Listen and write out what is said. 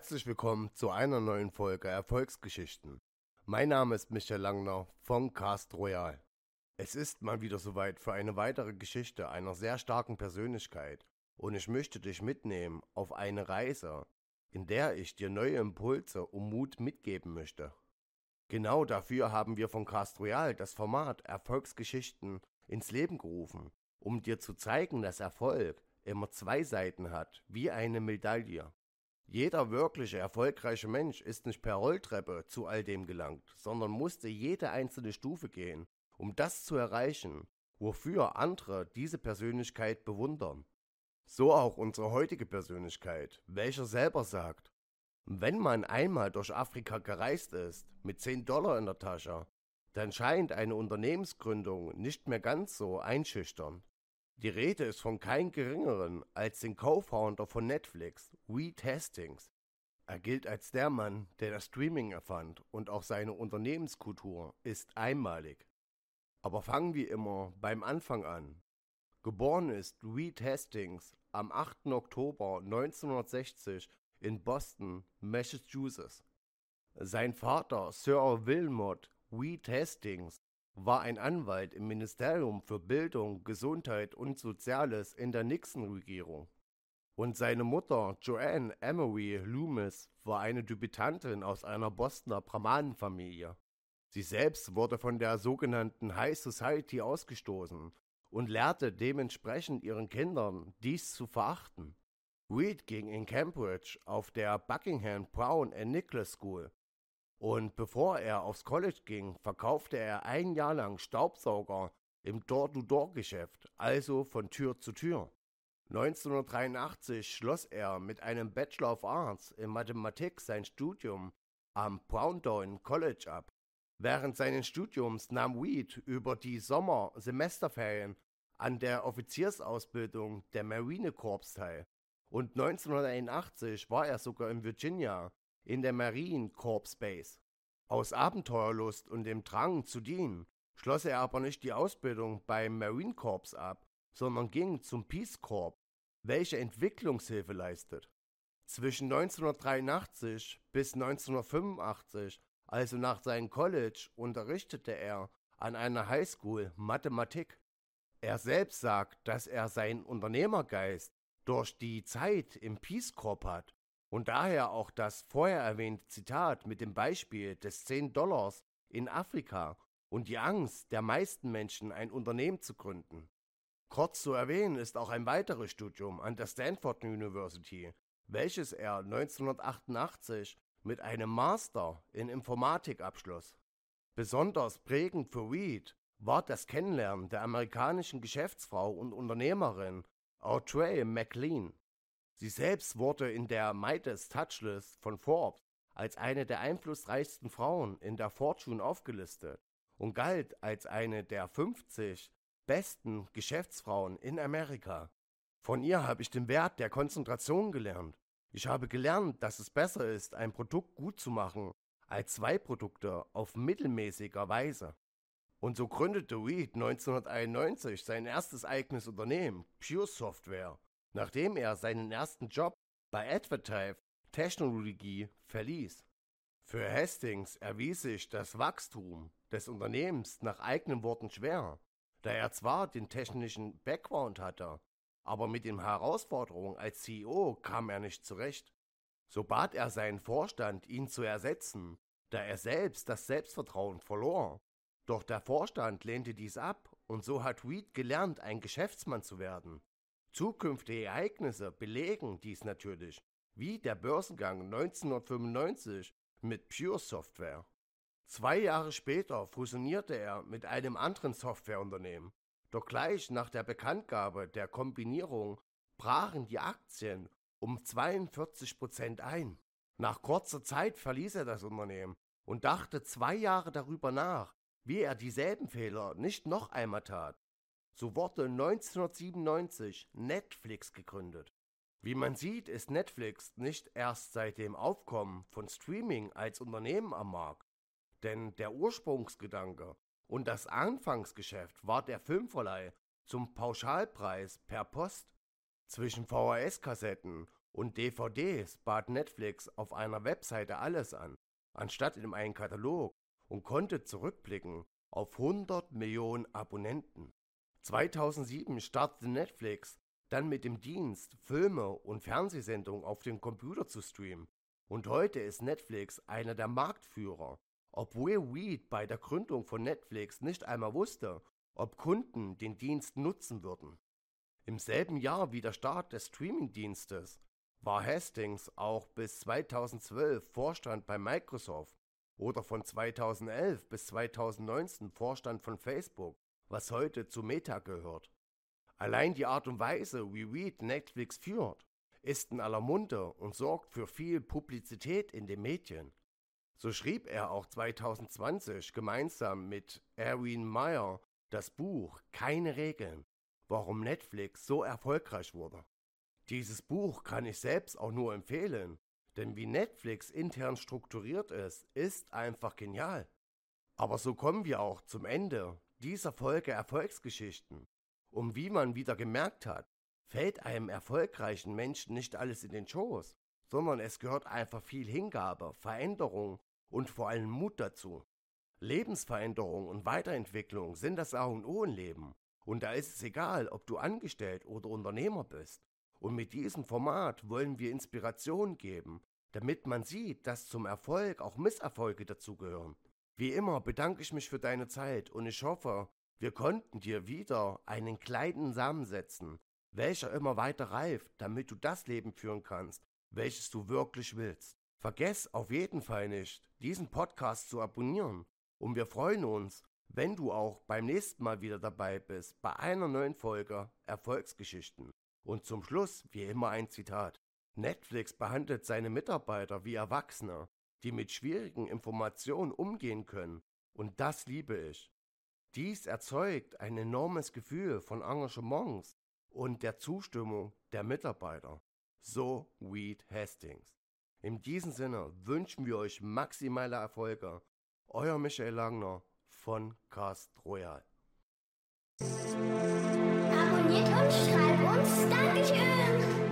Herzlich willkommen zu einer neuen Folge Erfolgsgeschichten. Mein Name ist Michael Langner von Cast Royal. Es ist mal wieder soweit für eine weitere Geschichte einer sehr starken Persönlichkeit und ich möchte dich mitnehmen auf eine Reise, in der ich dir neue Impulse und Mut mitgeben möchte. Genau dafür haben wir von Cast Royal das Format Erfolgsgeschichten ins Leben gerufen, um dir zu zeigen, dass Erfolg immer zwei Seiten hat, wie eine Medaille. Jeder wirkliche erfolgreiche Mensch ist nicht per Rolltreppe zu all dem gelangt, sondern musste jede einzelne Stufe gehen, um das zu erreichen, wofür andere diese Persönlichkeit bewundern. So auch unsere heutige Persönlichkeit, welcher selber sagt, wenn man einmal durch Afrika gereist ist, mit 10 Dollar in der Tasche, dann scheint eine Unternehmensgründung nicht mehr ganz so einschüchtern. Die Rede ist von kein geringeren als den Co-Founder von Netflix, Reed Hastings. Er gilt als der Mann, der das Streaming erfand und auch seine Unternehmenskultur ist einmalig. Aber fangen wir immer beim Anfang an. Geboren ist Reed Hastings am 8. Oktober 1960 in Boston, Massachusetts. Sein Vater Sir Wilmot Reed Hastings war ein Anwalt im Ministerium für Bildung, Gesundheit und Soziales in der Nixon-Regierung. Und seine Mutter Joanne Emery Loomis war eine Debütantin aus einer Bostoner Brahmanenfamilie. Sie selbst wurde von der sogenannten High Society ausgestoßen und lehrte dementsprechend ihren Kindern, dies zu verachten. Reed ging in Cambridge auf der Buckingham Brown and Nicholas School und bevor er aufs College ging, verkaufte er ein Jahr lang Staubsauger im Door-to-Door-Geschäft, also von Tür zu Tür. 1983 schloss er mit einem Bachelor of Arts in Mathematik sein Studium am Browndown College ab. Während seines Studiums nahm Weed über die Sommer-Semesterferien an der Offiziersausbildung der Marine Corps teil und 1981 war er sogar in Virginia in der Marine Corps Base. Aus Abenteuerlust und dem Drang zu dienen schloss er aber nicht die Ausbildung beim Marine Corps ab, sondern ging zum Peace Corps, welche Entwicklungshilfe leistet. Zwischen 1983 bis 1985, also nach seinem College, unterrichtete er an einer Highschool Mathematik. Er selbst sagt, dass er seinen Unternehmergeist durch die Zeit im Peace Corps hat und daher auch das vorher erwähnte Zitat mit dem Beispiel des 10 Dollars in Afrika und die Angst der meisten Menschen, ein Unternehmen zu gründen. Kurz zu erwähnen ist auch ein weiteres Studium an der Stanford University, welches er 1988 mit einem Master in Informatik abschloss. Besonders prägend für Reed war das Kennenlernen der amerikanischen Geschäftsfrau und Unternehmerin Audrey McLean. Sie selbst wurde in der Midas Touchlist von Forbes als eine der einflussreichsten Frauen in der Fortune aufgelistet und galt als eine der 50 besten Geschäftsfrauen in Amerika. Von ihr habe ich den Wert der Konzentration gelernt. Ich habe gelernt, dass es besser ist, ein Produkt gut zu machen, als zwei Produkte auf mittelmäßiger Weise. Und so gründete Reed 1991 sein erstes eigenes Unternehmen, Pure Software, nachdem er seinen ersten Job bei Advertive Technologie verließ. Für Hastings erwies sich das Wachstum des Unternehmens nach eigenen Worten schwer, da er zwar den technischen Background hatte, aber mit den Herausforderungen als CEO kam er nicht zurecht. So bat er seinen Vorstand, ihn zu ersetzen, da er selbst das Selbstvertrauen verlor. Doch der Vorstand lehnte dies ab und so hat Reed gelernt, ein Geschäftsmann zu werden. Zukünftige Ereignisse belegen dies natürlich, wie der Börsengang 1995 mit Pure Software. Zwei Jahre später fusionierte er mit einem anderen Softwareunternehmen, doch gleich nach der Bekanntgabe der Kombinierung brachen die Aktien um 42 Prozent ein. Nach kurzer Zeit verließ er das Unternehmen und dachte zwei Jahre darüber nach, wie er dieselben Fehler nicht noch einmal tat. So wurde 1997 Netflix gegründet. Wie man sieht, ist Netflix nicht erst seit dem Aufkommen von Streaming als Unternehmen am Markt. Denn der Ursprungsgedanke und das Anfangsgeschäft war der Filmverleih zum Pauschalpreis per Post. Zwischen VHS-Kassetten und DVDs bat Netflix auf einer Webseite alles an, anstatt in einem Katalog und konnte zurückblicken auf 100 Millionen Abonnenten. 2007 startete Netflix dann mit dem Dienst, Filme und Fernsehsendungen auf dem Computer zu streamen. Und heute ist Netflix einer der Marktführer, obwohl Weed bei der Gründung von Netflix nicht einmal wusste, ob Kunden den Dienst nutzen würden. Im selben Jahr wie der Start des Streamingdienstes war Hastings auch bis 2012 Vorstand bei Microsoft oder von 2011 bis 2019 Vorstand von Facebook, was heute zu Meta gehört. Allein die Art und Weise, wie Reed Netflix führt, ist in aller Munde und sorgt für viel Publizität in den Medien. So schrieb er auch 2020 gemeinsam mit Erwin Meyer das Buch Keine Regeln, warum Netflix so erfolgreich wurde. Dieses Buch kann ich selbst auch nur empfehlen, denn wie Netflix intern strukturiert ist, ist einfach genial. Aber so kommen wir auch zum Ende dieser Folge Erfolgsgeschichten. Und wie man wieder gemerkt hat, fällt einem erfolgreichen Menschen nicht alles in den Schoß, sondern es gehört einfach viel Hingabe, Veränderung und vor allem Mut dazu. Lebensveränderung und Weiterentwicklung sind das A und O im Leben. Und da ist es egal, ob du angestellt oder Unternehmer bist. Und mit diesem Format wollen wir Inspiration geben, damit man sieht, dass zum Erfolg auch Misserfolge dazugehören. Wie immer bedanke ich mich für deine Zeit und ich hoffe, wir konnten dir wieder einen kleinen Samen setzen, welcher immer weiter reift, damit du das Leben führen kannst, welches du wirklich willst. Vergess auf jeden Fall nicht, diesen Podcast zu abonnieren und wir freuen uns, wenn du auch beim nächsten Mal wieder dabei bist bei einer neuen Folge Erfolgsgeschichten. Und zum Schluss, wie immer, ein Zitat. Netflix behandelt seine Mitarbeiter wie Erwachsene, die mit schwierigen Informationen umgehen können. Und das liebe ich. Dies erzeugt ein enormes Gefühl von Engagements und der Zustimmung der Mitarbeiter. So Weed Hastings. In diesem Sinne wünschen wir euch maximale Erfolge. Euer Michael Langner von Cast Royal. Abonniert uns, schreibt uns. Dankeschön.